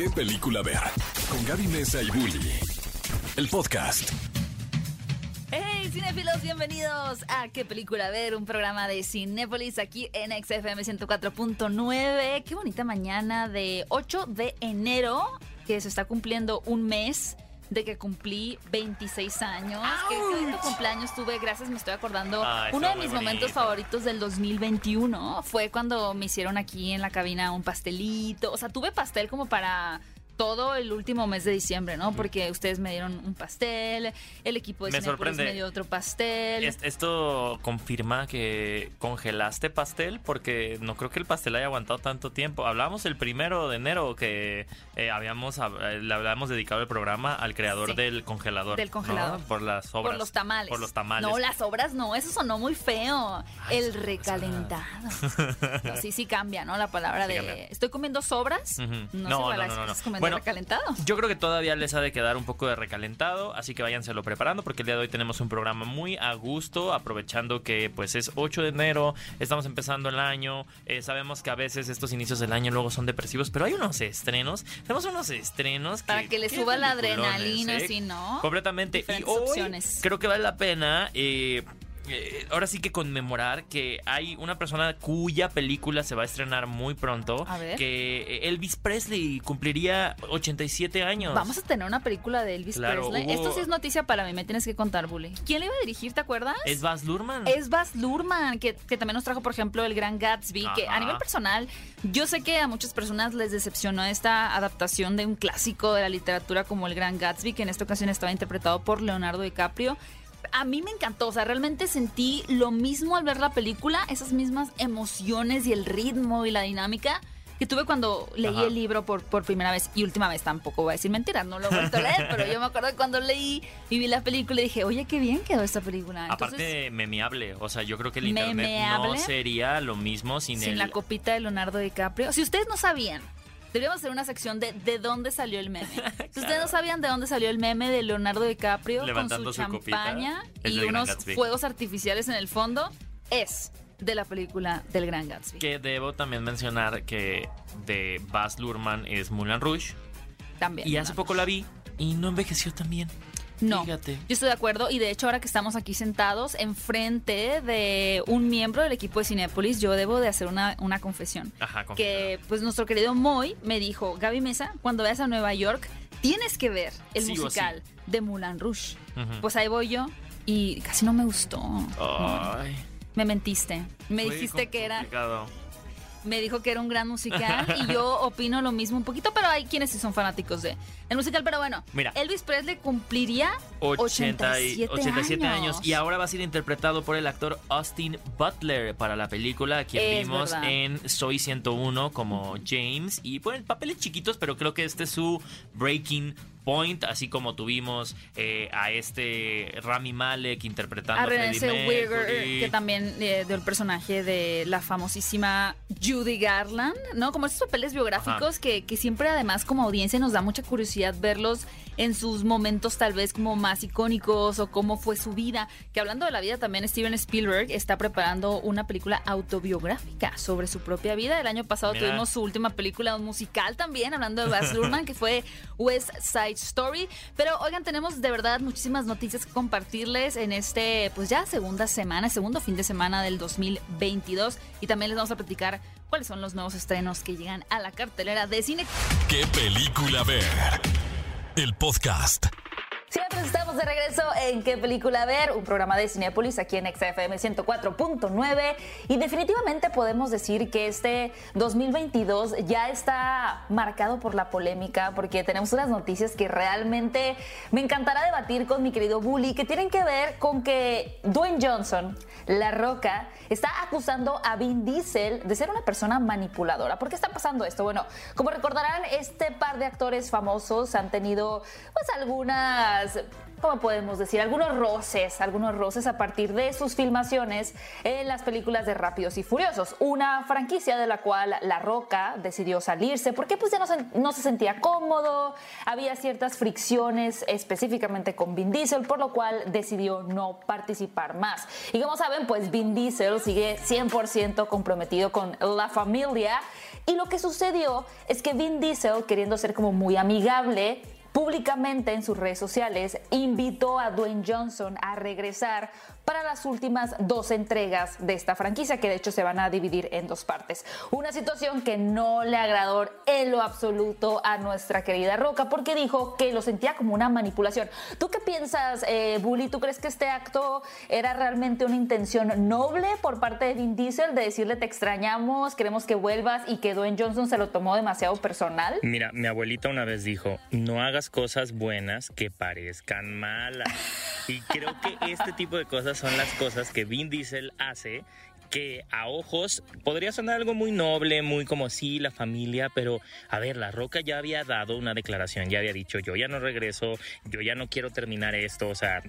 ¿Qué película ver? Con Gaby Mesa y Bully. El podcast. Hey, cinéfilos, bienvenidos a ¿Qué película ver? Un programa de Cinépolis aquí en XFM 104.9. Qué bonita mañana de 8 de enero, que se está cumpliendo un mes de que cumplí 26 años. Qué lindo cumpleaños tuve, gracias, me estoy acordando. Ay, Uno de mis momentos favoritos del 2021 fue cuando me hicieron aquí en la cabina un pastelito. O sea, tuve pastel como para todo el último mes de diciembre, ¿no? Porque ustedes me dieron un pastel, el equipo de Me sorprende. me dio otro pastel. Es- Esto confirma que congelaste pastel porque no creo que el pastel haya aguantado tanto tiempo. Hablábamos el primero de enero que eh, habíamos hab- eh, le habíamos dedicado el programa al creador Sí. del congelador. Del congelador. ¿no? Por las obras. Por los tamales. Por los tamales. No, las obras no, eso sonó muy feo. Ay, el recalentado. No, sí, sí cambia, ¿no? La palabra Sí de. cambia. ¿Estoy comiendo sobras? No, No, no, no, no. ¿Estás comiendo Bueno, recalentado? Yo creo que todavía les ha de quedar un poco de recalentado, así que váyanselo preparando porque el día de hoy tenemos un programa muy a gusto, aprovechando que pues es 8 de enero, estamos empezando el año, eh, sabemos que a veces estos inicios del año luego son depresivos, pero hay unos estrenos, tenemos unos estrenos Para que le suba la adrenalina, ¿eh? ¿sí, no? Completamente. Y hoy opciones. creo que vale la pena... eh, eh, ahora sí que conmemorar que hay una persona cuya película se va a estrenar muy pronto. A ver. Que Elvis Presley cumpliría 87 años. Vamos a tener una película de Elvis Claro, Presley. hubo- Esto sí es noticia para mí, me tienes que contar, Bully. ¿Quién le iba a dirigir, te acuerdas? Es Baz Luhrmann. Es Baz Luhrmann, que, que también nos trajo, por ejemplo, El Gran Gatsby, que a nivel personal, yo sé que a muchas personas les decepcionó esta adaptación de un clásico de la literatura como El Gran Gatsby, que en esta ocasión estaba interpretado por Leonardo DiCaprio. A mí me encantó, o sea, realmente sentí lo mismo al ver la película, esas mismas emociones y el ritmo y la dinámica que tuve cuando leí Ajá. el libro por, por primera vez y última vez tampoco voy a decir mentiras, no lo he vuelto a leer, pero yo me acuerdo cuando leí y vi la película y dije, oye, qué bien quedó esta película. Entonces, Aparte, memeable. O sea, yo creo que el internet no sería lo mismo sin, sin el. la copita de Leonardo DiCaprio. Si ustedes no sabían, deberíamos hacer una sección de de dónde salió el meme. Si ustedes no sabían de dónde salió el meme de Leonardo DiCaprio Levantando con su champaña y unos fuegos artificiales en el fondo, es de la película del Gran Gatsby. Que debo también mencionar que de Baz Luhrmann es Moulin Rouge. También. Y hace poco la vi y no envejeció tan bien. No, Fíjate. yo estoy de acuerdo y de hecho ahora que estamos aquí sentados enfrente de un miembro del equipo de Cinépolis, yo debo de hacer una, una confesión. Ajá, con que pues nuestro querido Moy me dijo, Gaby Mesa, cuando vayas a Nueva York, tienes que ver el Sí musical de Moulin Rouge. Pues ahí voy yo y casi no me gustó. Ay, Me mentiste. Me fue dijiste que era, complicado. Me dijo que era un gran musical y yo opino lo mismo un poquito, pero hay quienes sí son fanáticos de el musical. Pero bueno, Mira. Elvis Presley cumpliría 80 y- 87, 87 años. Y ahora va a ser interpretado por el actor Austin Butler para la película, quien Es vimos verdad. en Soy 101 como James. Y ponen papeles chiquitos, pero creo que este es su breaking point, así como tuvimos eh, a este Rami Malek interpretando a a René Mercury. que también eh, dio el personaje de la famosísima Judy Garland, ¿no? Como estos papeles biográficos que, que siempre además como audiencia nos da mucha curiosidad verlos en sus momentos tal vez como más icónicos o cómo fue su vida. Que hablando de la vida también Steven Spielberg está preparando una película autobiográfica sobre su propia vida. El año pasado Mira. tuvimos su última película, un musical también, hablando de Baz Luhrmann, que fue West Side Story. Pero oigan, tenemos de verdad muchísimas noticias que compartirles en este, pues ya segunda semana, segundo fin de semana del 2022. Y también les vamos a platicar cuáles son los nuevos estrenos que llegan a la cartelera de cine. ¿Qué película ver? El podcast. Siempre estamos de regreso en ¿Qué película ver? Un programa de Cinepolis aquí en XFM 104.9 y definitivamente podemos decir que este 2022 ya está marcado por la polémica porque tenemos unas noticias que realmente me encantará debatir con mi querido Bully que tienen que ver con que Dwayne Johnson, La Roca, está acusando a Vin Diesel de ser una persona manipuladora. ¿Por qué está pasando esto? Bueno, como recordarán, este par de actores famosos han tenido pues algunas ¿cómo podemos decir? Algunos roces, algunos roces a partir de sus filmaciones en las películas de Rápidos y Furiosos, una franquicia de la cual La Roca decidió salirse porque pues ya no se, no se sentía cómodo, había ciertas fricciones específicamente con Vin Diesel, por lo cual decidió no participar más. Y como saben, pues Vin Diesel sigue 100% comprometido con la familia Y lo que sucedió es que Vin Diesel, queriendo ser como muy amigable, públicamente en sus redes sociales invitó a Dwayne Johnson a regresar para las últimas dos entregas de esta franquicia, que de hecho se van a dividir en dos partes. Una situación que no le agradó en lo absoluto a nuestra querida Roca, porque dijo que lo sentía como una manipulación. ¿Tú qué piensas, eh, Bully? ¿Tú crees que este acto era realmente una intención noble por parte de Vin Diesel de decirle te extrañamos, queremos que vuelvas y que Dwayne Johnson se lo tomó demasiado personal? Mira, mi abuelita una vez dijo, no hagas cosas buenas que parezcan malas. Y creo que este tipo de cosas son las cosas que Vin Diesel hace que a ojos podría sonar algo muy noble, muy como sí, la familia, pero a ver, La Roca ya había dado una declaración, ya había dicho, yo ya no regreso, yo ya no quiero terminar esto, o sea,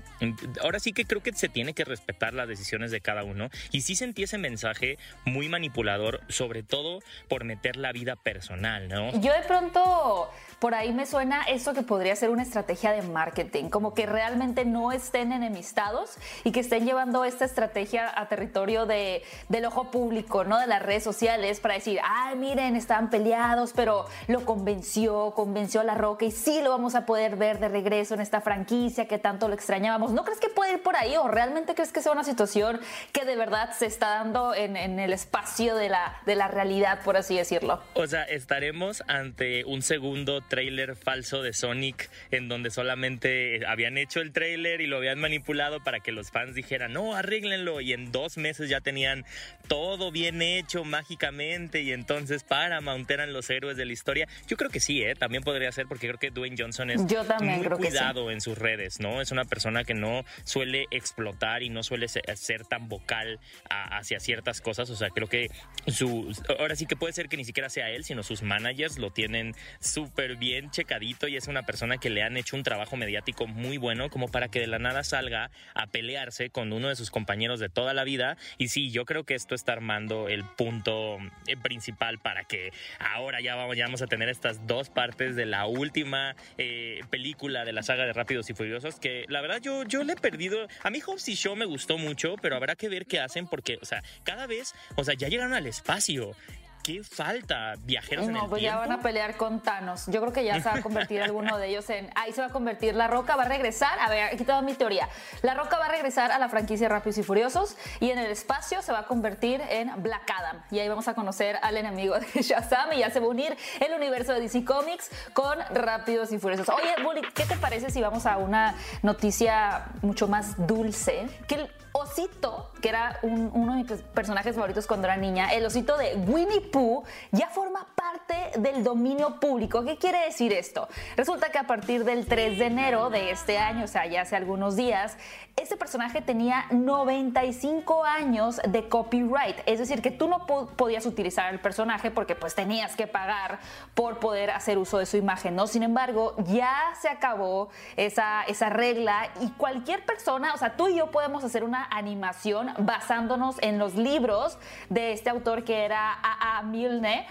ahora sí que creo que se tiene que respetar las decisiones de cada uno y sí sentí ese mensaje muy manipulador, sobre todo por meter la vida personal, ¿no? Yo de pronto por ahí me suena eso que podría ser una estrategia de marketing, como que realmente no estén enemistados y que estén llevando esta estrategia a territorio de, del ojo público, ¿no? De las redes sociales para decir, ay, miren, estaban peleados, pero lo convenció, convenció a La Roca y sí lo vamos a poder ver de regreso en esta franquicia que tanto lo extrañábamos. ¿No crees que puede ir por ahí o realmente crees que sea una situación que de verdad se está dando en, en el espacio de la, de la realidad, por así decirlo? O sea, estaremos ante un segundo trailer falso de Sonic en donde solamente habían hecho el trailer y lo habían manipulado para que los fans dijeran, no, arréglenlo y en dos meses ya tenían todo bien hecho mágicamente y entonces Paramount eran los héroes de la historia. Yo creo que sí, ¿eh? también podría ser porque creo que Dwayne Johnson es Yo también muy creo que cuidado en sus redes, ¿no? Es una persona que no suele explotar y no suele ser, ser tan vocal a- hacia ciertas cosas, o sea, creo que su ahora sí que puede ser que ni siquiera sea él, sino sus managers lo tienen súper bien checadito y es una persona que le han hecho un trabajo mediático muy bueno como para que de la nada salga a pelearse con uno de sus compañeros de toda la vida y sí, yo creo que esto está armando el punto eh, principal para que ahora ya vamos, ya vamos a tener estas dos partes de la última eh, película de la saga de Rápidos y Furiosos que la verdad yo, yo le he perdido, a mí Hobbs y Show me gustó mucho, pero habrá que ver qué hacen porque, o sea, cada vez, o sea, ya llegaron al espacio. ¿Qué falta? ¿Viajeros en No, el pues ya van a pelear con Thanos. Yo creo que ya se va a convertir alguno de ellos en. Ahí se va a convertir. La Roca va a regresar. A ver, aquí toda mi teoría. La Roca va a regresar a la franquicia Rápidos y Furiosos y en el espacio se va a convertir en Black Adam. Y ahí vamos a conocer al enemigo de Shazam y ya se va a unir el universo de DC Comics con Rápidos y Furiosos. Oye, Bully, ¿qué te parece si vamos a una noticia mucho más dulce? Que el osito, que era un- uno de mis personajes favoritos cuando era niña, el osito de Winnie Ya forma parte del dominio público. ¿Qué quiere decir esto? Resulta que a partir del 3 de enero de este año, o sea, ya hace algunos días, este personaje tenía 95 años de copyright. Es decir, que tú no po- podías utilizar el personaje porque pues tenías que pagar por poder hacer uso de su imagen, ¿no? Sin embargo, ya se acabó esa, esa regla y cualquier persona, o sea, tú y yo podemos hacer una animación basándonos en los libros de este autor que era A.A. Milne.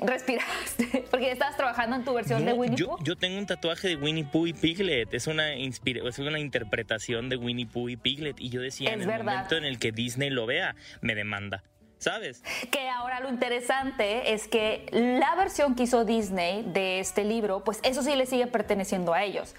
Respiraste, porque estabas trabajando en tu versión de Winnie yo, Pooh. yo tengo un tatuaje de Winnie Pooh y Piglet. Es una, inspira- es una interpretación de Winnie Pooh y Piglet. Y yo decía, Es en el verdad. momento en el que Disney lo vea, me demanda. ¿Sabes? Que ahora lo interesante es que la versión que hizo Disney de este libro, pues eso sí le sigue perteneciendo a ellos.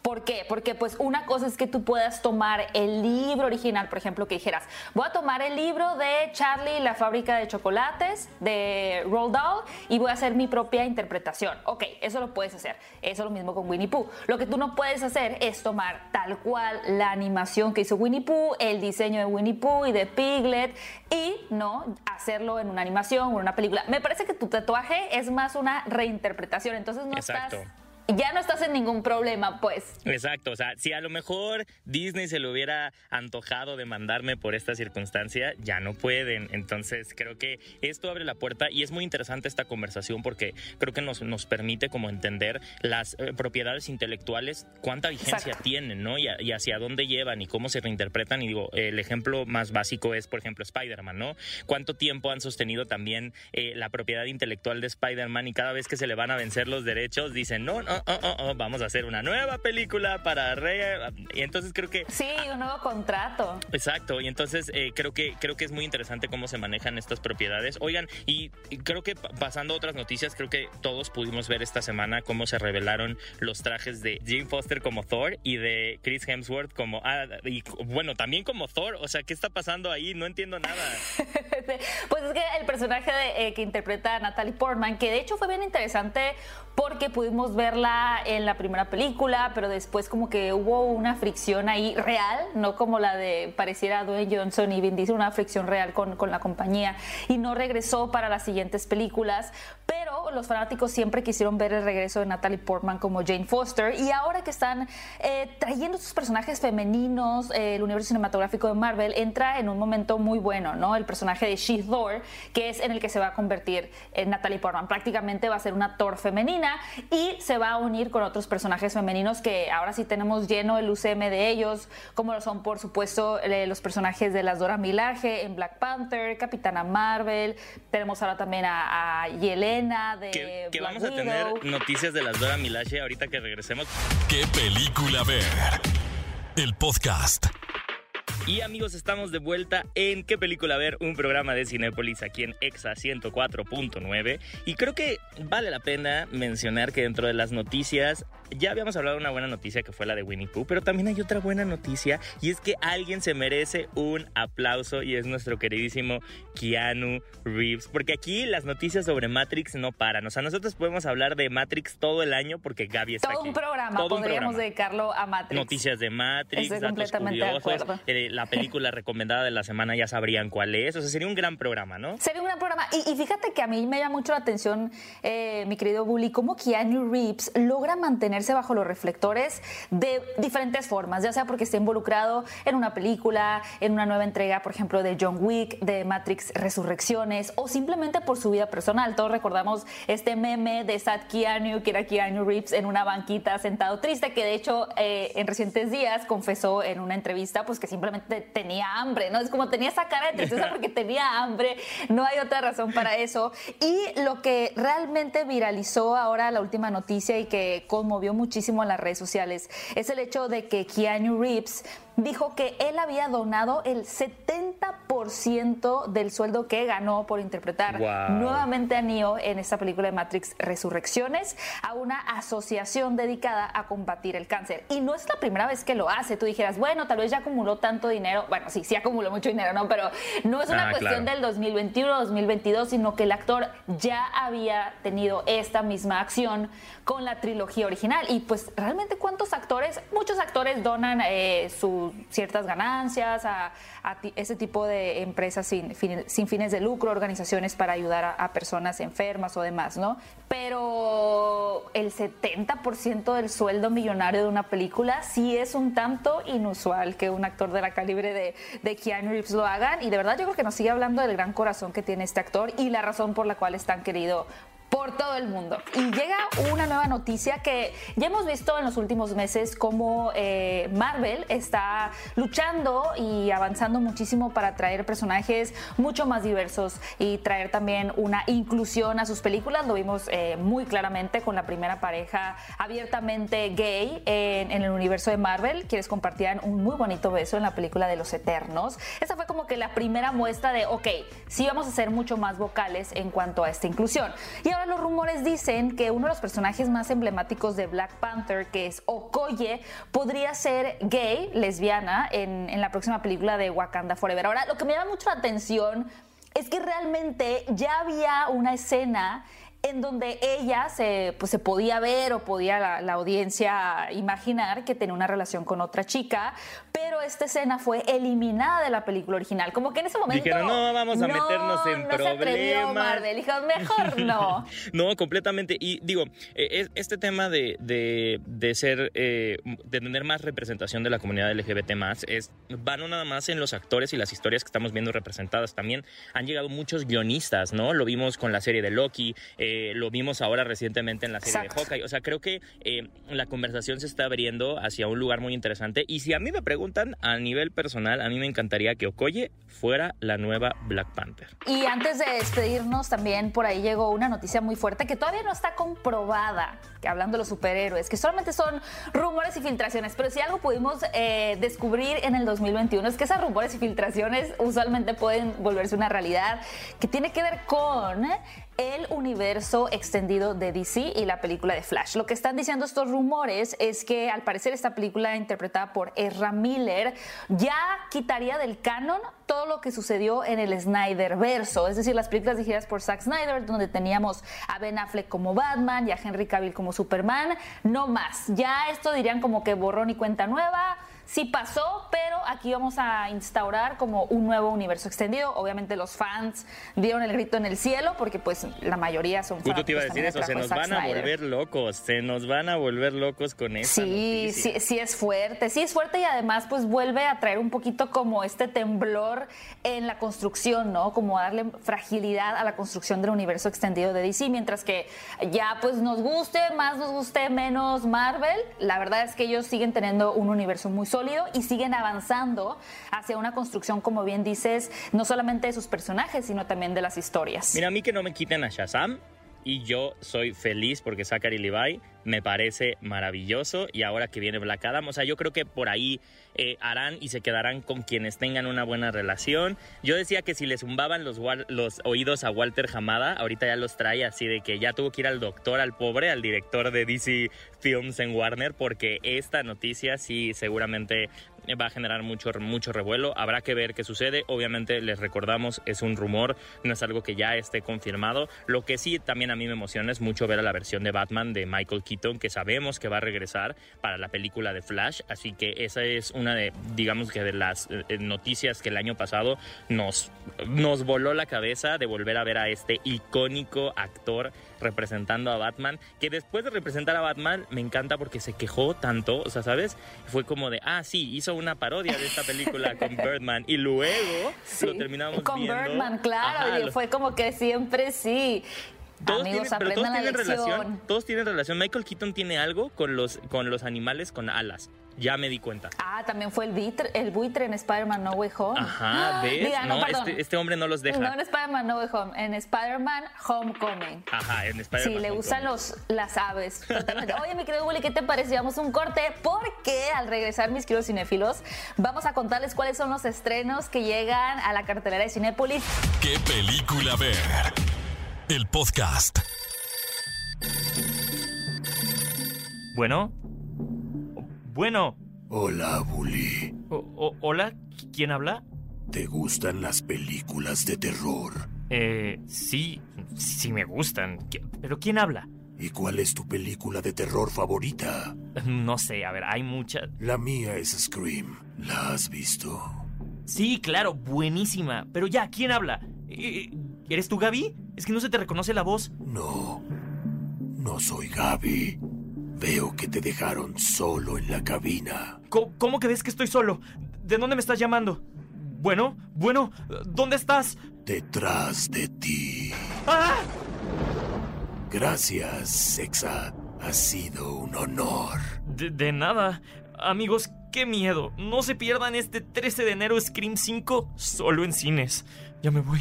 ¿Por qué? Porque pues una cosa es que tú puedas tomar el libro original, por ejemplo, que dijeras, voy a tomar el libro de Charlie la fábrica de chocolates de Roald Dahl y voy a hacer mi propia interpretación. Ok, eso lo puedes hacer. Eso es lo mismo con Winnie Pooh. Lo que tú no puedes hacer es tomar tal cual la animación que hizo Winnie Pooh, el diseño de Winnie Pooh y de Piglet y no hacerlo en una animación o en una película. Me parece que tu tatuaje es más una reinterpretación, entonces no Exacto. estás ya no estás en ningún problema, pues. Exacto, o sea, si a lo mejor Disney se le hubiera antojado de mandarme por esta circunstancia, ya no pueden. Entonces creo que esto abre la puerta y es muy interesante esta conversación porque creo que nos, nos permite como entender las eh, propiedades intelectuales, cuánta vigencia Exacto. tienen, ¿no? Y, a- y hacia dónde llevan y cómo se reinterpretan. Y digo, el ejemplo más básico es, por ejemplo, Spider-Man, ¿no? ¿Cuánto tiempo han sostenido también eh, la propiedad intelectual de Spider-Man y cada vez que se le van a vencer los derechos dicen, no, no, oh, oh, oh, vamos a hacer una nueva película para Rey. Y entonces creo que... Sí, un nuevo contrato. Exacto, y entonces eh, creo, que, creo que es muy interesante cómo se manejan estas propiedades. Oigan, y creo que pasando a otras noticias, creo que todos pudimos ver esta semana cómo se revelaron los trajes de Jane Foster como Thor y de Chris Hemsworth como... Ah, y bueno, también como Thor. O sea, ¿qué está pasando ahí? No entiendo nada. pues es que el personaje eh, que interpreta a Natalie Portman, que de hecho fue bien interesante porque pudimos verla en la primera película, pero después como que hubo una fricción ahí real, no como la de pareciera Dwayne Johnson y Vin una fricción real con, con la compañía y no regresó para las siguientes películas, pero los fanáticos siempre quisieron ver el regreso de Natalie Portman como Jane Foster. Y ahora que están eh, trayendo sus personajes femeninos, eh, el universo cinematográfico de Marvel entra en un momento muy bueno, ¿no? El personaje de She-Thor, que es en el que se va a convertir en Natalie Portman, prácticamente va a ser una Thor femenina y se va a unir con otros personajes femeninos que ahora sí tenemos lleno el UCM de ellos, como lo son por supuesto los personajes de las Dora Milaje en Black Panther, Capitana Marvel, tenemos ahora también a, Yelena de... Que, vamos a tener noticias de las Dora Milaje ahorita que regresemos. ¿Qué película ver? El podcast. Y amigos, estamos de vuelta en ¿Qué película ver? Un programa de Cinepolis aquí en EXA 104.9. Y creo que vale la pena mencionar que dentro de las noticias ya habíamos hablado de una buena noticia que fue la de Winnie Pooh, pero también hay otra buena noticia y es que alguien se merece un aplauso y es nuestro queridísimo Keanu Reeves, porque aquí las noticias sobre Matrix no paran. O sea, nosotros podemos hablar de Matrix todo el año porque Gaby está todo aquí. Un programa, todo podríamos dedicarlo a Matrix. Noticias de Matrix, Estoy datos curiosos, eh, la película recomendada de la semana ya sabrían cuál es. O sea, sería un gran programa, ¿no? Sería un gran programa. Y, fíjate que a mí me llama mucho la atención, eh, mi querido Bully, cómo Keanu Reeves logra mantener bajo los reflectores de diferentes formas, ya sea porque esté involucrado en una película, en una nueva entrega, por ejemplo, de John Wick, de Matrix Resurrecciones, o simplemente por su vida personal. Todos recordamos este meme de Sad Keanu, que era Keanu Reeves en una banquita sentado triste, que de hecho eh, en recientes días confesó en una entrevista pues que simplemente tenía hambre, ¿no? Es como tenía esa cara de tristeza porque tenía hambre, no hay otra razón para eso. Y lo que realmente viralizó ahora la última noticia y que conmovió muchísimo en las redes sociales es el hecho de que Keanu Reeves dijo que él había donado el 70% del sueldo que ganó por interpretar nuevamente a Neo en esta película de Matrix Resurrecciones a una asociación dedicada a combatir el cáncer. Y no es la primera vez que lo hace. Tú dijeras, bueno, tal vez ya acumuló tanto dinero. Bueno, sí, sí acumuló mucho dinero, ¿no? Pero no es una ah, cuestión del 2021 2022, sino que el actor ya había tenido esta misma acción con la trilogía original. Y pues realmente cuántos actores, muchos actores donan eh, su ciertas ganancias a, ese tipo de empresas sin, fines de lucro, organizaciones para ayudar a, personas enfermas o demás, ¿no? Pero el 70% del sueldo millonario de una película sí es un tanto inusual que un actor de la calibre de, de Keanu Reeves lo hagan y de verdad yo creo que nos sigue hablando del gran corazón que tiene este actor y la razón por la cual es tan querido por todo el mundo. Y llega una nueva noticia que ya hemos visto en los últimos meses cómo eh, Marvel está luchando y avanzando muchísimo para traer personajes mucho más diversos y traer también una inclusión a sus películas. Lo vimos eh, muy claramente con la primera pareja abiertamente gay en, el universo de Marvel, quienes compartían un muy bonito beso en la película de los Eternos. Esa fue como que la primera muestra de, ok, sí vamos a ser mucho más vocales en cuanto a esta inclusión. Y ahora los rumores dicen que uno de los personajes más emblemáticos de Black Panther, que es Okoye, podría ser gay, lesbiana, en, en la próxima película de Wakanda Forever. Ahora, lo que me llama mucho la atención es que realmente ya había una escena en donde ella se, pues, se podía ver o podía la, audiencia imaginar que tenía una relación con otra chica, pero esta escena fue eliminada de la película original. Como que en ese momento. Dijeron, no, vamos a meternos en no problemas. Marvel. Dijo, mejor no. no, completamente. Y digo, e, este tema de, de, ser, eh, de tener más representación de la comunidad LGBT, es, va no nada más en los actores y las historias que estamos viendo representadas. También han llegado muchos guionistas, ¿no? Lo vimos con la serie de Loki. Eh, eh, lo vimos ahora recientemente en la serie de Hawkeye. O sea, creo que eh, la conversación se está abriendo hacia un lugar muy interesante. Y si a mí me preguntan, a nivel personal, a mí me encantaría que Okoye fuera la nueva Black Panther. Y antes de despedirnos, también por ahí llegó una noticia muy fuerte que todavía no está comprobada, que hablando de los superhéroes, que solamente son rumores y filtraciones, pero si algo pudimos eh, descubrir en el 2021 es que esas rumores y filtraciones usualmente pueden volverse una realidad, que tiene que ver con el universo extendido de DC y la película de Flash. Lo que están diciendo estos rumores es que al parecer esta película interpretada por Ezra Miller ya quitaría del canon todo lo que sucedió en el Snyder verso, es decir, las películas dirigidas por Zack Snyder, donde teníamos a Ben Affleck como Batman y a Henry Cavill como Superman, no más. Ya esto dirían como que borrón y cuenta nueva sí pasó, pero aquí vamos a instaurar como un nuevo universo extendido. Obviamente los fans dieron el grito en el cielo porque pues la mayoría son fans. te iba a decir eso, se nos van a volver locos, se nos van a volver locos con eso. Sí, sí, sí es fuerte, sí es fuerte y además pues vuelve a traer un poquito como este temblor en la construcción, ¿no? Como darle fragilidad a la construcción del universo extendido de DC, mientras que ya pues nos guste, más nos guste, menos Marvel, la verdad es que ellos siguen teniendo un universo muy sólido y siguen avanzando hacia una construcción, como bien dices, no solamente de sus personajes, sino también de las historias. Mira, a mí que no me quiten a Shazam, y yo soy feliz porque Zachary Levi me parece maravilloso y ahora que viene Black Adam, o sea, yo creo que por ahí eh, harán y se quedarán con quienes tengan una buena relación. Yo decía que si le zumbaban los, los oídos a Walter Hamada, ahorita ya los trae así de que ya tuvo que ir al doctor, al pobre, al director de DC Films en Warner, porque esta noticia sí seguramente va a generar mucho, mucho revuelo. Habrá que ver qué sucede. Obviamente, les recordamos, es un rumor, no es algo que ya esté confirmado. Lo que sí también a mí me emociona es mucho ver a la versión de Batman de Michael Keaton, que sabemos que va a regresar para la película de Flash. Así que esa es una de, digamos que de las eh, noticias que el año pasado nos, nos voló la cabeza de volver a ver a este icónico actor representando a Batman, que después de representar a Batman me encanta porque se quejó tanto, o sea, ¿sabes? Fue como de, ah, sí, hizo una parodia de esta película con Birdman y luego lo terminamos con viendo. Con Birdman, claro, y fue como que siempre sí. Todos Amigos, tienen, todos tienen relación. Todos tienen relación. Michael Keaton tiene algo con los, con los animales con alas. Ya me di cuenta. Ah, también fue el, buitre, el buitre en Spider-Man No Way Home. Ajá, ¿ves? no, este, este, hombre no los deja. No en Spider-Man No Way Home, en Spider-Man Homecoming. Ajá, en Spider-Man. Sí, le usan los, las aves. Oye, mi querido Willy, ¿qué te parece? Vamos un corte porque al regresar, mis queridos cinéfilos, vamos a contarles cuáles son los estrenos que llegan a la cartelera de Cinépolis. ¿Qué película ver? El podcast. Bueno, bueno. Hola, Bully. ¿Hola? ¿Quién habla? ¿Te gustan las películas de terror? Eh, sí, sí me gustan. ¿Pero quién habla? ¿Y cuál es tu película de terror favorita? No sé, a ver, hay muchas. La mía es Scream. ¿La has visto? Sí, claro, buenísima. Pero ya, ¿quién habla? Eh, ¿Eres tú, Gaby? Es que no se te reconoce la voz. No, no soy Gaby. Veo que te dejaron solo en la cabina. ¿Cómo, que ves que estoy solo? ¿De dónde me estás llamando? Bueno, bueno, ¿dónde estás? Detrás de ti. ¡Ah! Gracias, Sexa. Ha sido un honor. De, de, nada. Amigos, qué miedo. No se pierdan este 13 de enero Scream 5 solo en cines. Ya me voy.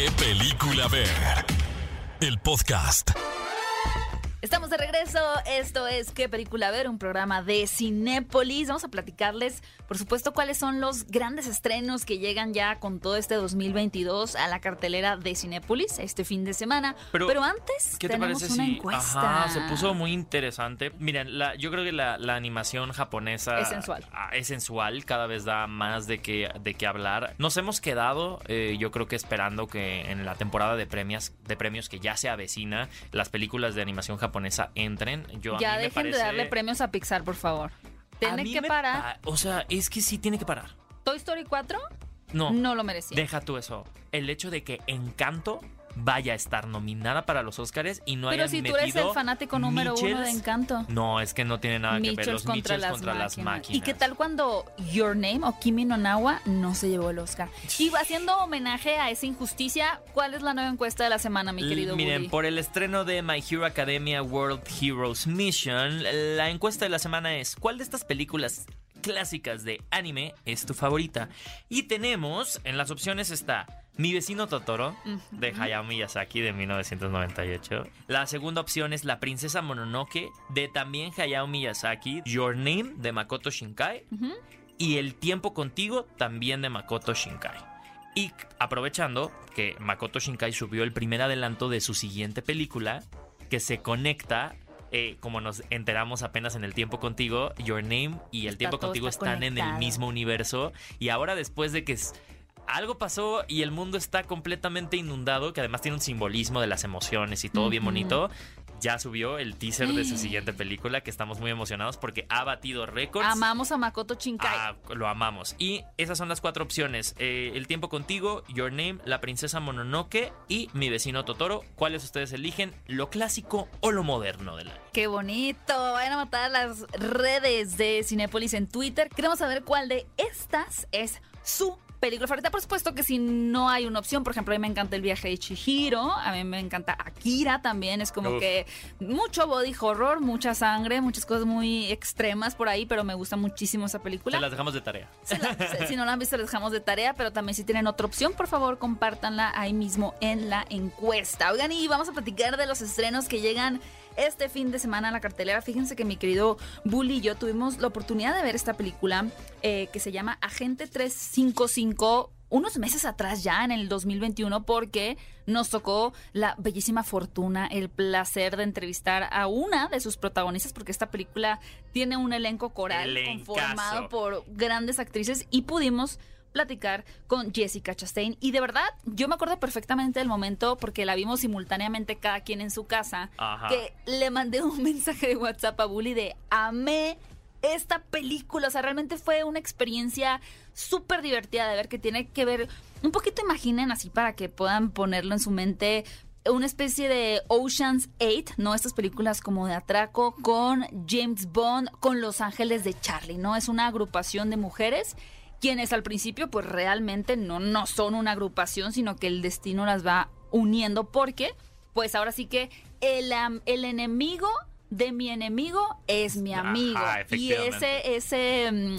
¿Qué película ver? El podcast. Estamos de regreso. Esto es ¿Qué película ver? Un programa de Cinépolis. Vamos a platicarles, por supuesto, cuáles son los grandes estrenos que llegan ya con todo este 2022 a la cartelera de Cinépolis este fin de semana. Pero, antes, ¿qué tenemos te una encuesta. se puso muy interesante. Miren, la, yo creo que la, animación japonesa es sensual. Ah, es sensual, cada vez da más de qué de qué hablar. Nos hemos quedado, eh, yo creo que esperando que en la temporada de premios, de premios que ya se avecina, las películas de animación japonesa japonesa entren. Yo, ya a mí dejen me de darle premios a Pixar, por favor. Tiene que parar. o sea, es que sí tiene que parar. ¿Toy Story 4? No. No lo merecía. Deja tú eso. El hecho de que Encanto vaya a estar nominada para los Oscars y no Pero hayan si tú eres el fanático número uno de. Encanto. No, es que no tiene nada que ver. Los contra, las, contra las máquinas. máquinas. ¿Y qué tal cuando Your Name o Kimi no Nawa no se llevó el Oscar? Y haciendo homenaje a esa injusticia, ¿cuál es la nueva encuesta de la semana, mi querido Miren, Woody? por el estreno de My Hero Academia World Heroes Mission, la encuesta de la semana es ¿cuál de estas películas clásicas de anime es tu favorita? Y tenemos, en las opciones está Mi vecino Totoro, de Hayao Miyazaki, de 1998. La segunda opción es La princesa Mononoke, de también Hayao Miyazaki. Your Name, de Makoto Shinkai. Y El tiempo contigo, también de Makoto Shinkai. Y aprovechando que Makoto Shinkai subió el primer adelanto de su siguiente película, que se conecta, eh, como nos enteramos apenas en El tiempo contigo, Your Name y El Está tiempo contigo está están en el mismo universo. Y ahora después de que algo pasó y el mundo está completamente inundado, que además tiene un simbolismo de las emociones y todo bien bonito. Ya subió el teaser de su siguiente película, que estamos muy emocionados porque ha batido récords. Amamos a Makoto Shinkai. Ah, lo amamos. Y esas son las cuatro opciones. Eh, el tiempo contigo, Your Name, La princesa Mononoke y Mi vecino Totoro. ¿Cuáles ustedes eligen? ¿Lo clásico o lo moderno del año? Qué bonito. Vayan a matar las redes de Cinépolis en Twitter. Queremos saber cuál de estas es su película favorita. Por supuesto que si no hay una opción, por ejemplo, a mí me encanta el viaje de Chihiro, a mí me encanta Akira también, es como Uf. que mucho body horror, mucha sangre, muchas cosas muy extremas por ahí, pero me gusta muchísimo esa película. Se las dejamos de tarea. La- si no la han visto, les dejamos de tarea, pero también si tienen otra opción, por favor, compártanla ahí mismo en la encuesta. Oigan, y vamos a platicar de los estrenos que llegan este fin de semana a la cartelera. Fíjense que mi querido Bully y yo tuvimos la oportunidad de ver esta película eh, que se llama Agente 355 unos meses atrás ya en el 2021 porque nos tocó la bellísima fortuna, el placer de entrevistar a una de sus protagonistas porque esta película tiene un elenco coral Elencazo. conformado por grandes actrices y pudimos platicar con Jessica Chastain y de verdad yo me acuerdo perfectamente del momento porque la vimos simultáneamente cada quien en su casa Ajá. que le mandé un mensaje de WhatsApp a Bully de amé esta película, o sea, realmente fue una experiencia súper divertida de ver que tiene que ver, un poquito imaginen así para que puedan ponerlo en su mente, una especie de Ocean's 8, ¿no? Estas películas como de atraco con James Bond, con Los Ángeles de Charlie, ¿no? Es una agrupación de mujeres quienes al principio pues realmente no, no son una agrupación, sino que el destino las va uniendo porque pues ahora sí que el, am- el enemigo de mi enemigo es mi Ajá, amigo. y ese, ese mm,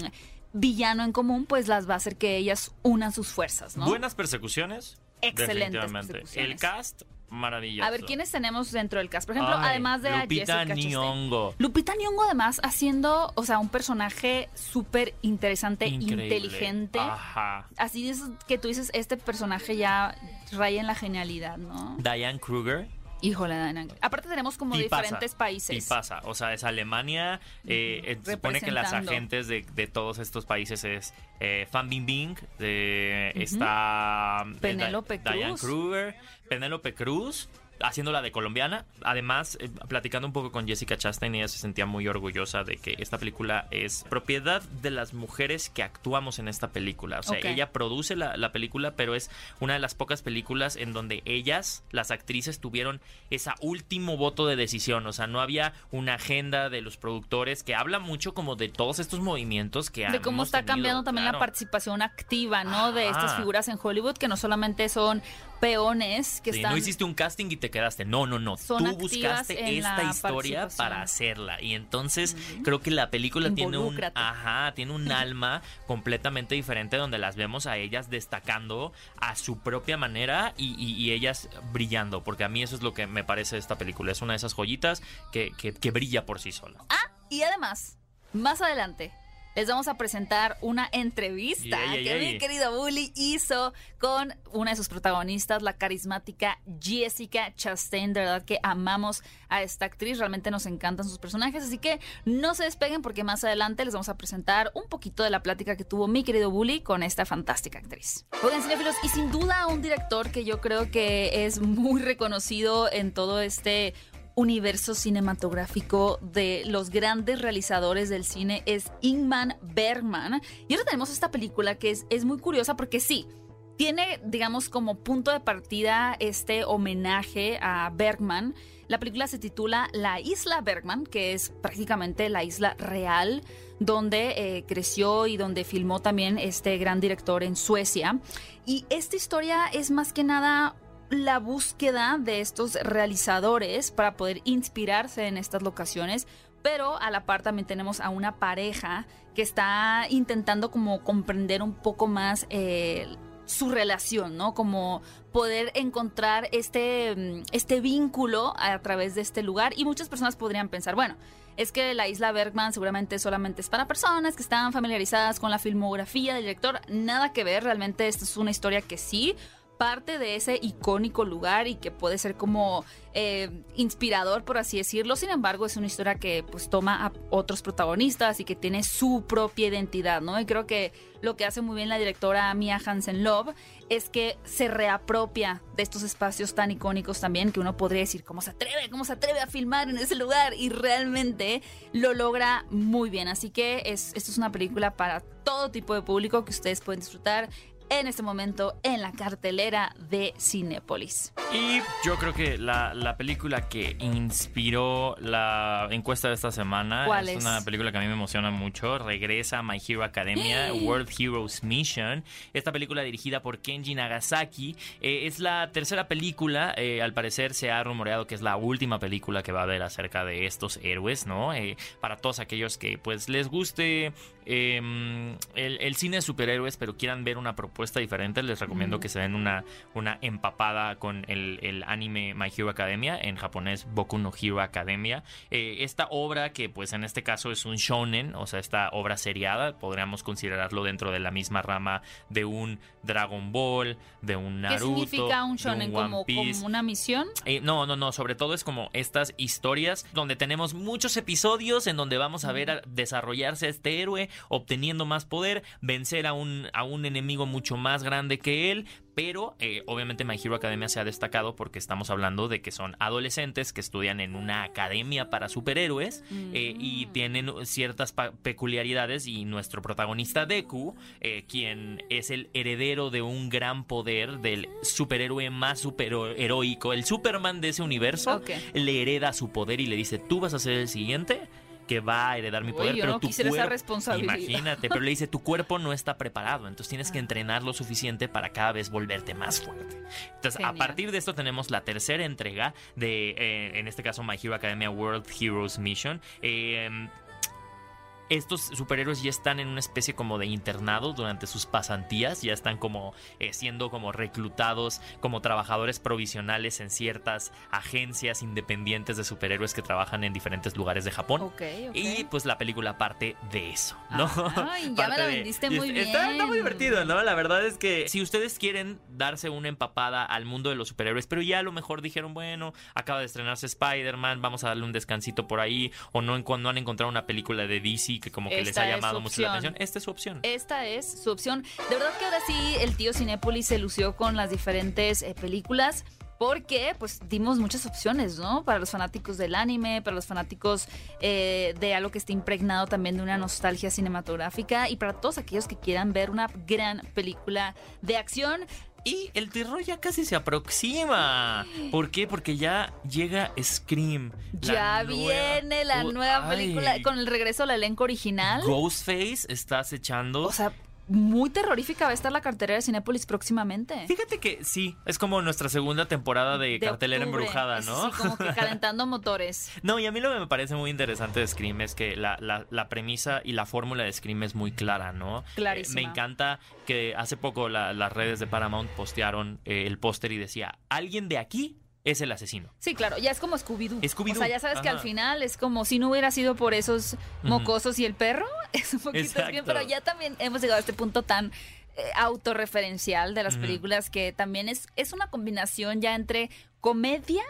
villano en común pues las va a hacer que ellas unan sus fuerzas, ¿no? Buenas persecuciones. Excelentes definitivamente. persecuciones. El cast, maravilloso. a ver, ¿quiénes tenemos dentro del cast? Por ejemplo, Ay, además de a Lupita Chastain. Nyong'o. Lupita Nyong'o además haciendo, o sea, un personaje súper interesante, Increíble. inteligente. Ajá. Así es que tú dices, este personaje ya raya en la genialidad, ¿no? Diane Kruger. Híjole, Dana. Aparte tenemos como Y pasa, diferentes países. Y pasa, o sea, es Alemania. eh, eh, se supone que las agentes de, de todos estos países es eh, Fan Bingbing, de, Ujú. está eh, Penélope Di- Diane Cruz. Kruger, Penélope Cruz, haciéndola de colombiana. Además, eh, platicando un poco con Jessica Chastain, ella se sentía muy orgullosa de que esta película es propiedad de las mujeres que actuamos en esta película. O sea, ella produce la, la película, pero es una de las pocas películas en donde ellas, las actrices, tuvieron ese último voto de decisión. O sea, no había una agenda de los productores que habla mucho como de todos estos movimientos que de cómo está tenido, cambiando también la participación activa, ¿no? De estas figuras en Hollywood que no solamente son peones que Sí, están no hiciste un casting y te quedaste. No, no, no. Son Tú buscaste esta historia para hacerla. Y entonces creo que la película tiene un, ajá, tiene un alma completamente diferente donde las vemos a ellas destacando a su propia manera y, y- y ellas brillando. Porque a mí eso es lo que me parece de esta película. Es una de esas joyitas que, que- que brilla por sí sola. Ah, y además, más adelante les vamos a presentar una entrevista que mi querido Bully hizo con una de sus protagonistas, la carismática Jessica Chastain. De verdad que amamos a esta actriz, realmente nos encantan sus personajes, así que no se despeguen porque más adelante les vamos a presentar un poquito de la plática que tuvo mi querido Bully con esta fantástica actriz. Oigan, cinéfilos, y sin duda un director que yo creo que es muy reconocido en todo este universo cinematográfico de los grandes realizadores del cine es Ingmar Bergman. Y ahora tenemos esta película que es, es muy curiosa porque sí, tiene, digamos, como punto de partida este homenaje a Bergman. La película se titula La Isla Bergman, que es prácticamente la isla real donde eh, creció y donde filmó también este gran director en Suecia. Y esta historia es más que nada la búsqueda de estos realizadores para poder inspirarse en estas locaciones, pero a la par también tenemos a una pareja que está intentando como comprender un poco más eh, su relación, ¿no? Como poder encontrar este, mm, este vínculo a través de este lugar y muchas personas podrían pensar, bueno, es que la isla Bergman seguramente solamente es para personas que están familiarizadas con la filmografía del director, nada que ver, realmente esta es una historia que sí parte de ese icónico lugar y que puede ser como eh, inspirador, por así decirlo. Sin embargo, es una historia que pues toma a otros protagonistas y que tiene su propia identidad, ¿no? Y creo que lo que hace muy bien la directora Mia Hansen Love es que se reapropia de estos espacios tan icónicos también que uno podría decir, ¿cómo se atreve? ¿Cómo se atreve a filmar en ese lugar? Y realmente lo logra muy bien. Así que es, esto es una película para todo tipo de público que ustedes pueden disfrutar en este momento en la cartelera de Cinépolis. Y yo creo que la, la, película que inspiró la encuesta de esta semana es, una película que a mí me emociona mucho. Regresa My Hero Academia, World Heroes Mission. Esta película dirigida por Kenji Nagasaki eh, es la tercera película. Eh, al parecer se ha rumoreado que es la última película que va a haber acerca de estos héroes, ¿no? Eh, para todos aquellos que pues les guste em, el, el cine de superhéroes, pero quieran ver una propuesta diferente, les recomiendo que se den una, una empapada con el, anime My Hero Academia, en japonés Boku no Hero Academia. Eh, esta obra, que pues en este caso es un shonen, o sea, esta obra seriada, podríamos considerarlo dentro de la misma rama de un Dragon Ball, de un Naruto. ¿Qué significa un shonen? como, una misión? Eh, no, no, no, sobre todo es como estas historias donde tenemos muchos episodios en donde vamos a ver a desarrollarse este héroe, obteniendo más poder, vencer a un, a un enemigo mucho más grande que él, pero eh, obviamente My Hero Academia se ha destacado porque estamos hablando de que son adolescentes que estudian en una academia para superhéroes eh, y mm. tienen ciertas peculiaridades y nuestro protagonista Deku, eh, quien es el heredero de un gran poder del superhéroe más superheroico, el Superman de ese universo, le hereda su poder y le dice, tú vas a ser el siguiente que va a heredar mi poder, pero tu cuerpo, imagínate, pero le dice tu cuerpo no está preparado, entonces tienes que ah. entrenar lo suficiente para cada vez volverte más fuerte. Entonces, a partir de esto tenemos la tercera entrega de, eh, en este caso, My Hero Academia World Heroes Mission. Eh, estos superhéroes ya están en una especie como de internado durante sus pasantías, ya están como eh, siendo como reclutados como trabajadores provisionales en ciertas agencias independientes de superhéroes que trabajan en diferentes lugares de Japón. Y pues la película parte de eso, ¿no? Ay, ya me la vendiste muy bien. Está, está, muy divertido, ¿no? La verdad es que si ustedes quieren darse una empapada al mundo de los superhéroes, pero ya a lo mejor dijeron, bueno, acaba de estrenarse Spider-Man, vamos a darle un descansito por ahí, o no, no han encontrado una película de DC que como que les ha llamado mucho la atención. Esta es su opción. Esta es su opción. De verdad que ahora sí el tío Cinépolis se lució con las diferentes eh, películas porque pues dimos muchas opciones, ¿no? Para los fanáticos del anime, para los fanáticos eh, de algo que esté impregnado también de una nostalgia cinematográfica y para todos aquellos que quieran ver una gran película de acción. Y el terror ya casi se aproxima. ¿Por qué? Porque ya llega Scream. Ya viene la nueva película con el regreso al elenco original. Ghostface está acechando. O sea, muy terrorífica va a estar la cartelera de Cinépolis próximamente. Fíjate que sí, es como nuestra segunda temporada de, cartelera embrujada, ¿no? Sí, como que calentando motores. No, y a mí lo que me parece muy interesante de Scream es que la, premisa y la fórmula de Scream es muy clara, ¿no? Clarísima. me encanta que hace poco las redes de Paramount postearon eh, el póster y decía, alguien de aquí es el asesino. Sí, claro, ya es como Scooby-Doo. o sea, ya sabes que al final es como si no hubiera sido por esos mocosos y el perro, es un poquito bien, pero ya también hemos llegado a este punto tan eh, autorreferencial de las películas que también es, es una combinación ya entre comedia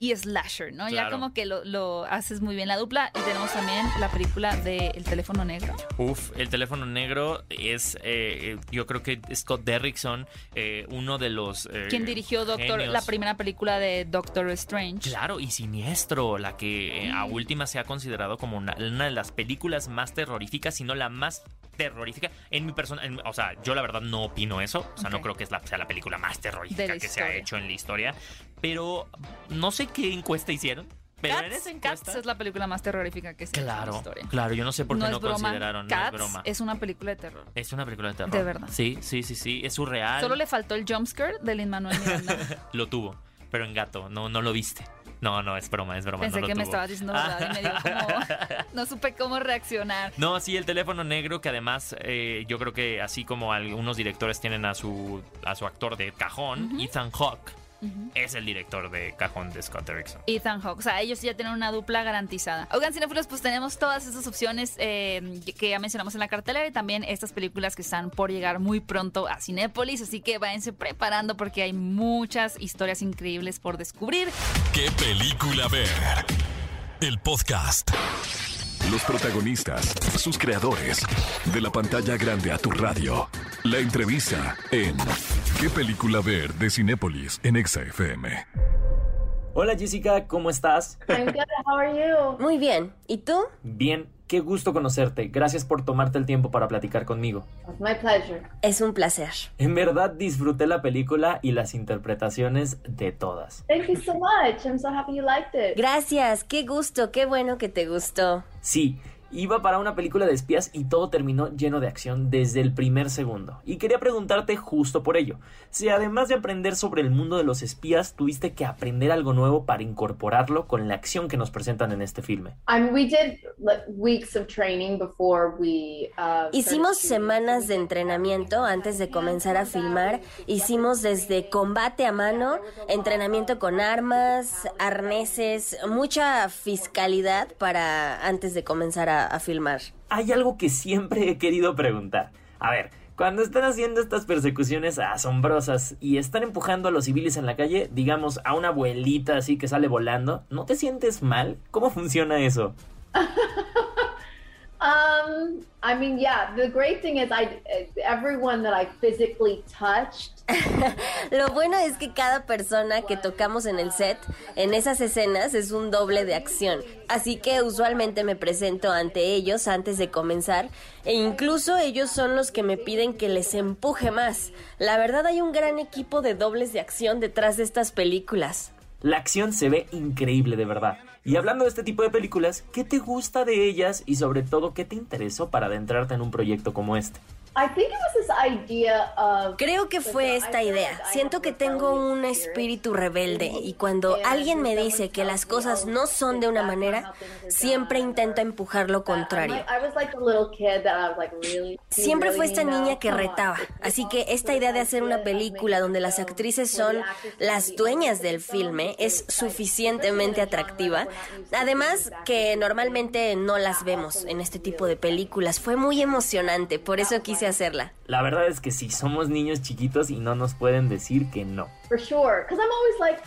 y slasher, ¿no? Ya como que lo, haces muy bien la dupla. Y tenemos también la película de El teléfono negro. Uf, El teléfono negro es, eh, yo creo que Scott Derrickson, eh, uno de los... Eh, Quien dirigió Doctor, la primera película de Doctor Strange. Claro, y Siniestro, la que a última se ha considerado como una, una de las películas más terroríficas, si no la más terrorífica. En mi persona, en- o sea, yo la verdad no opino eso. O sea, no creo que es la, sea la película más terrorífica que se ha hecho en la historia. Pero no sé qué encuesta hicieron. Pero en Cats, Cats es la película más terrorífica que se ha hecho en la Claro, historia. claro, yo no sé por qué no no, broma. consideraron, Cats no es broma. es una película de terror. Es una película de terror. De verdad. Sí, sí, sí, sí. Es surreal. Solo le faltó el jumpscare de Lin Manuel Miranda. Lo tuvo, pero en gato. No, no lo viste. No, no, es broma, es broma. Pensé no que me estabas diciendo verdad y me dio como... No supe cómo reaccionar. No, sí, el teléfono negro, que además eh, yo creo que así como algunos directores tienen a su, a su actor de cajón, Ethan Hawke es el director de cajón de Scott Derrickson. Ethan Hawke. O sea, ellos ya tienen una dupla garantizada. Oigan, cinéfilos, pues tenemos todas esas opciones eh, que ya mencionamos en la cartelera y también estas películas que están por llegar muy pronto a Cinépolis. Así que váyanse preparando porque hay muchas historias increíbles por descubrir. ¿Qué película ver? El podcast. Los protagonistas, sus creadores. De la pantalla grande a tu radio. La entrevista en ¿Qué película ver? de Cinépolis en Exa FM. Hola Jessica, ¿cómo estás? I'm good. How are you? Muy bien. ¿Y tú? Bien, qué gusto conocerte. Gracias por tomarte el tiempo para platicar conmigo. It's my pleasure. Es un placer. En verdad disfruté la película y las interpretaciones de todas. Thank you so much. I'm so happy you liked it. Gracias. Qué gusto. Qué bueno que te gustó. Sí, iba para una película de espías y todo terminó lleno de acción desde el primer segundo. Y quería preguntarte justo por ello. Si además de aprender sobre el mundo de los espías, tuviste que aprender algo nuevo para incorporarlo con la acción que nos presentan en este filme. I mean, we did like, weeks of training before we. Uh, Hicimos semanas de entrenamiento antes de comenzar a filmar. Hicimos desde combate a mano, entrenamiento con armas, arneses, mucha fiscalidad para antes de comenzar a, a filmar. Hay algo que siempre he querido preguntar. A ver, cuando están haciendo estas persecuciones asombrosas y están empujando a los civiles en la calle, digamos a una abuelita así que sale volando, ¿no te sientes mal? ¿Cómo funciona eso? Um, I mean, yeah. The great thing is, I everyone that I physically touched. Lo bueno es que cada persona que tocamos en el set, en esas escenas, es un doble de acción. Así que usualmente me presento ante ellos antes de comenzar e incluso ellos son los que me piden que les empuje más. La verdad hay un gran equipo de dobles de acción detrás de estas películas. La acción se ve increíble de verdad. Y hablando de este tipo de películas, ¿qué te gusta de ellas y sobre todo qué te interesó para adentrarte en un proyecto como este? I think it was this idea of. Creo que fue esta idea. Siento que tengo un espíritu rebelde y cuando alguien me dice que las cosas no son de una manera, siempre intento empujar lo contrario. I was like a little kid that I was like really. you Siempre fue esta niña que retaba, así que esta idea de hacer una película donde las actrices son las dueñas del filme es suficientemente atractiva. Además que normalmente no las vemos en este tipo de películas. Fue muy emocionante, por eso quise hacerla. La verdad es que sí, somos niños chiquitos y no nos pueden decir que no. For sure, because I'm always like.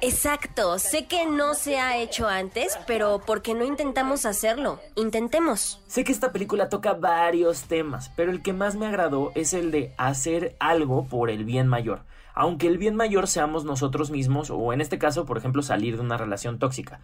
Exacto, sé que no se ha hecho antes, pero ¿por qué no intentamos hacerlo? Intentemos. Sé que esta película toca varios temas, pero el que más me agradó es el de hacer algo por el bien mayor. Aunque el bien mayor seamos nosotros mismos, o en este caso, por ejemplo, salir de una relación tóxica.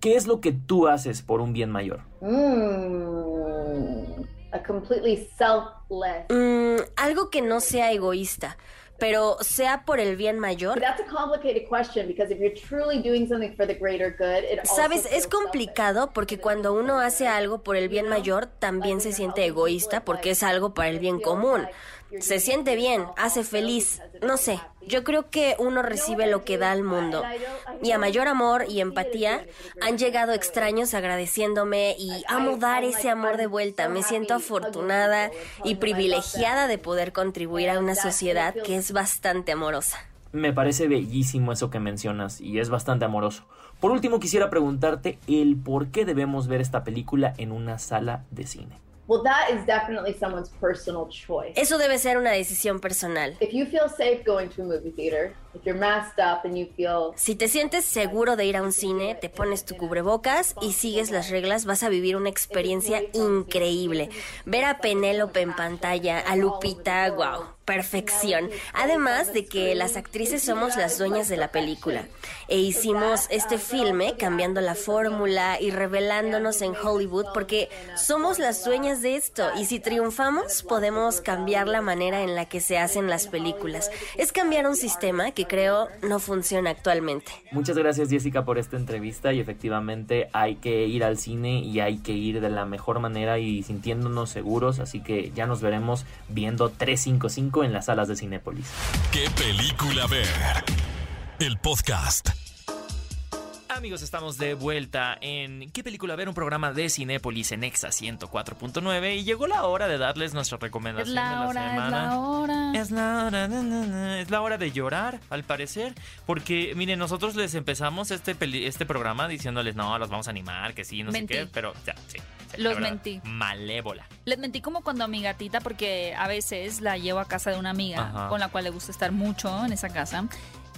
¿Qué es lo que tú haces por un bien mayor? Mm, a completely selfless. Mm, algo que no sea egoísta, pero sea por el bien mayor. But that's a complicated question because if you're truly doing something for the greater good, it also Sabes, es complicado porque cuando uno hace algo por el bien mayor, también se siente egoísta porque es algo para el bien común. Se siente bien, hace feliz, no sé. Yo creo que uno recibe lo que da al mundo. Y a mayor amor y empatía, han llegado extraños agradeciéndome y amo dar ese amor de vuelta. Me siento afortunada y privilegiada de poder contribuir a una sociedad que es bastante amorosa. Me parece bellísimo eso que mencionas y es bastante amoroso. Por último, quisiera preguntarte el por qué debemos ver esta película en una sala de cine. Well, that is definitely someone's personal choice. Eso debe ser una decisión personal. If you feel safe going to a movie theater, if you're masked up and you feel Si te sientes seguro de ir a un cine, te pones tu cubrebocas y sigues las reglas, vas a vivir una experiencia increíble. Ver a Penélope en pantalla, a Lupita, wow. Perfección. Además de que las actrices somos las dueñas de la película. E hicimos este filme cambiando la fórmula y revelándonos en Hollywood porque somos las dueñas de esto y si triunfamos podemos cambiar la manera en la que se hacen las películas. Es cambiar un sistema que creo no funciona actualmente. Muchas gracias Jessica por esta entrevista y efectivamente hay que ir al cine y hay que ir de la mejor manera y sintiéndonos seguros, así que ya nos veremos viendo 355 en las salas de Cinépolis. ¿Qué película ver? El podcast. Amigos, estamos de vuelta en ¿Qué película ver? Un programa de Cinépolis en Exa 104.9 y llegó la hora de darles nuestra recomendación Es la de la hora, es semana. la hora. Es la hora, na, na, na. es la hora de llorar, al parecer, porque miren, nosotros les empezamos este peli- este programa diciéndoles, "No, los vamos a animar, que sí, no Mentí. sé qué", pero ya, sí. Los verdad, mentí. Malévola. Les mentí como cuando a mi gatita, porque a veces la llevo a casa de una amiga Ajá. con la cual le gusta estar mucho en esa casa.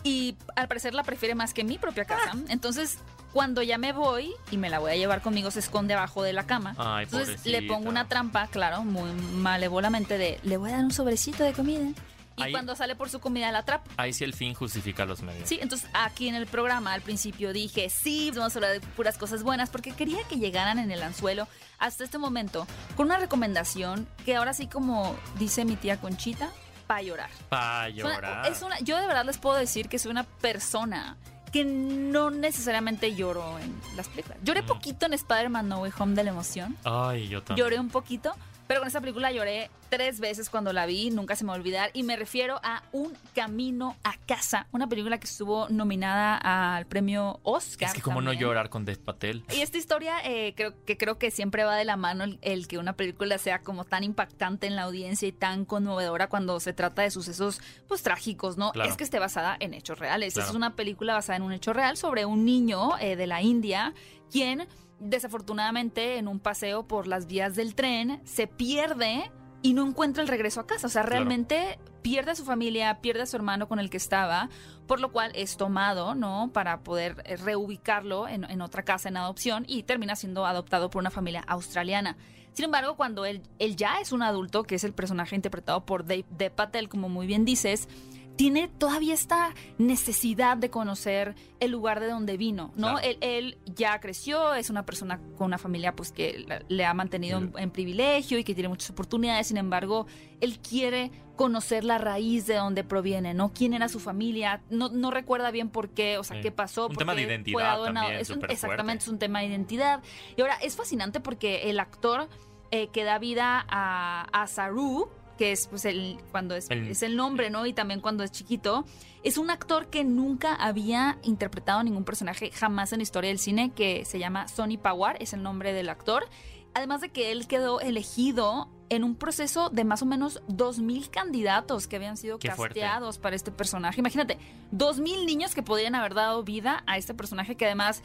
Y al parecer la prefiere más que mi propia casa. Entonces, cuando ya me voy y me la voy a llevar conmigo, se esconde abajo de la cama. Ay, Entonces le pobrecita. pongo una trampa, claro, muy malévolamente de le voy a dar un sobrecito de comida. Y Ahí- cuando sale por su comida la atrapo. Ahí sí el fin justifica los medios. Sí, entonces aquí en el programa al principio dije, sí, vamos a hablar de puras cosas buenas, porque quería que llegaran en el anzuelo hasta este momento con una recomendación que ahora sí, como dice mi tía Conchita, para llorar. Pa' Es una- llorar. Es una, yo de verdad les puedo decir que soy una persona que no necesariamente lloro en las películas. Lloré Mm. poquito en Spider-Man No Way Home de la emoción. Ay, yo también. Lloré un poquito, pero con esta película lloré tres veces cuando la vi, nunca se me va a olvidar. Y me refiero a Un Camino a Casa, una película que estuvo nominada al premio Oscar. Es que como no llorar con Dev Patel. Y esta historia eh, creo que creo que siempre va de la mano el, el que una película sea como tan impactante en la audiencia y tan conmovedora cuando se trata de sucesos pues trágicos, ¿no? Claro. Es que esté basada en hechos reales. Claro. Es una película basada en un hecho real sobre un niño eh, de la India quien desafortunadamente en un paseo por las vías del tren se pierde y no encuentra el regreso a casa. O sea, Claro. realmente pierde a su familia, pierde a su hermano con el que estaba, por lo cual es tomado, ¿no? Para poder eh, reubicarlo en, en otra casa en adopción y termina siendo adoptado por una familia australiana. Sin embargo, cuando él, él ya es un adulto, que es el personaje interpretado por Dave, Dave Patel, como muy bien dices, tiene todavía esta necesidad de conocer el lugar de donde vino, ¿no? Claro. Él, él ya creció, es una persona con una familia pues que le ha mantenido en, en privilegio y que tiene muchas oportunidades, sin embargo, él quiere conocer la raíz de donde proviene, ¿no? ¿Quién era su familia? No, no recuerda bien por qué, o sea, Sí. qué pasó. Un tema de identidad también, es un- exactamente, es un tema de identidad. Y ahora, es fascinante porque el actor eh, que da vida a, a Saru, que es pues el cuando es El- es el nombre, ¿no? Y también cuando es chiquito, es un actor que nunca había interpretado ningún personaje jamás en la historia del cine, que se llama Sonny Pawar, es el nombre del actor. Además de que él quedó elegido en un proceso de más o menos 2.000 candidatos que habían sido Qué fuerte. casteados para este personaje. Imagínate, 2.000 niños que podrían haber dado vida a este personaje que además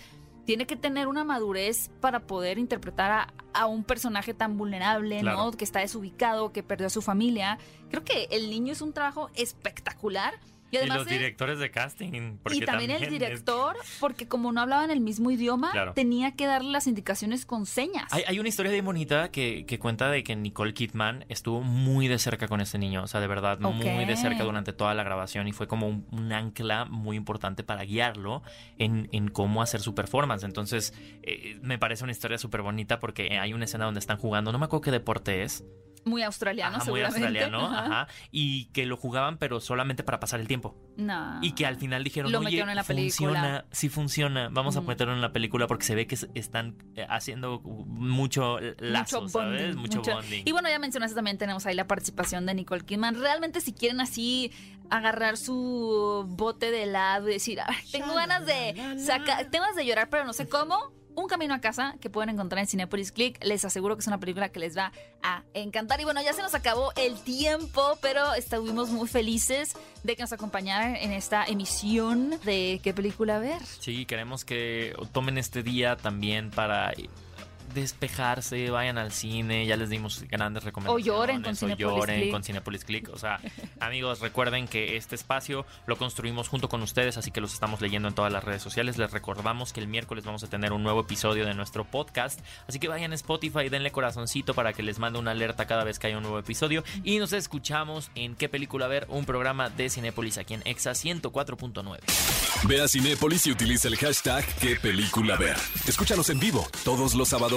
tiene que tener una madurez para poder interpretar a, a un personaje tan vulnerable, Claro. ¿no? Que está desubicado, que perdió a su familia. Creo que El Niño es un trabajo espectacular. Y Y además los es- directores de casting. porque y también, el es- director, porque como no hablaban el mismo idioma, Claro. tenía que darle las indicaciones con señas. Hay, hay una historia bien bonita que, que cuenta de que Nicole Kidman estuvo muy de cerca con este niño, o sea, de verdad, muy de cerca durante toda la grabación y fue como un, un ancla muy importante para guiarlo en, en cómo hacer su performance. Entonces, eh, me parece una historia súper bonita porque hay una escena donde están jugando, no me acuerdo qué deporte es, muy australiano, ajá, muy australiano, Ajá. ajá, y que lo jugaban pero solamente para pasar el tiempo. No. Y que al final dijeron, Lo oye, metieron en la funciona, película". sí funciona, vamos a meterlo en la película porque se ve que están eh, haciendo mucho lazo, mucho ¿sabes? bonding, Mucho, mucho- bonding. Y bueno, ya mencionaste también tenemos ahí la participación de Nicole Kidman. Realmente si quieren así agarrar su bote de helado y decir, "Ay, tengo ganas de sacar, tengo ganas de llorar, pero no sé cómo. Un camino a casa que pueden encontrar en Cinepolis Click. Les aseguro que es una película que les va a encantar. Y bueno, ya se nos acabó el tiempo, pero estuvimos muy felices de que nos acompañaran en esta emisión de qué película ver. Sí, queremos que tomen este día también para despejarse, vayan al cine, ya les dimos grandes recomendaciones. O lloren con o Cinepolis lloren Click. con Cinepolis Click. O sea, amigos, recuerden que este espacio lo construimos junto con ustedes, así que los estamos leyendo en todas las redes sociales. Les recordamos que el miércoles vamos a tener un nuevo episodio de nuestro podcast, así que vayan a Spotify, denle corazoncito para que les mande una alerta cada vez que haya un nuevo episodio y nos escuchamos en qué película ver, un programa de Cinepolis aquí en Exa 104.9. Ve a Cinépolis y utiliza el hashtag qué película ver. Escúchanos en vivo todos los sábados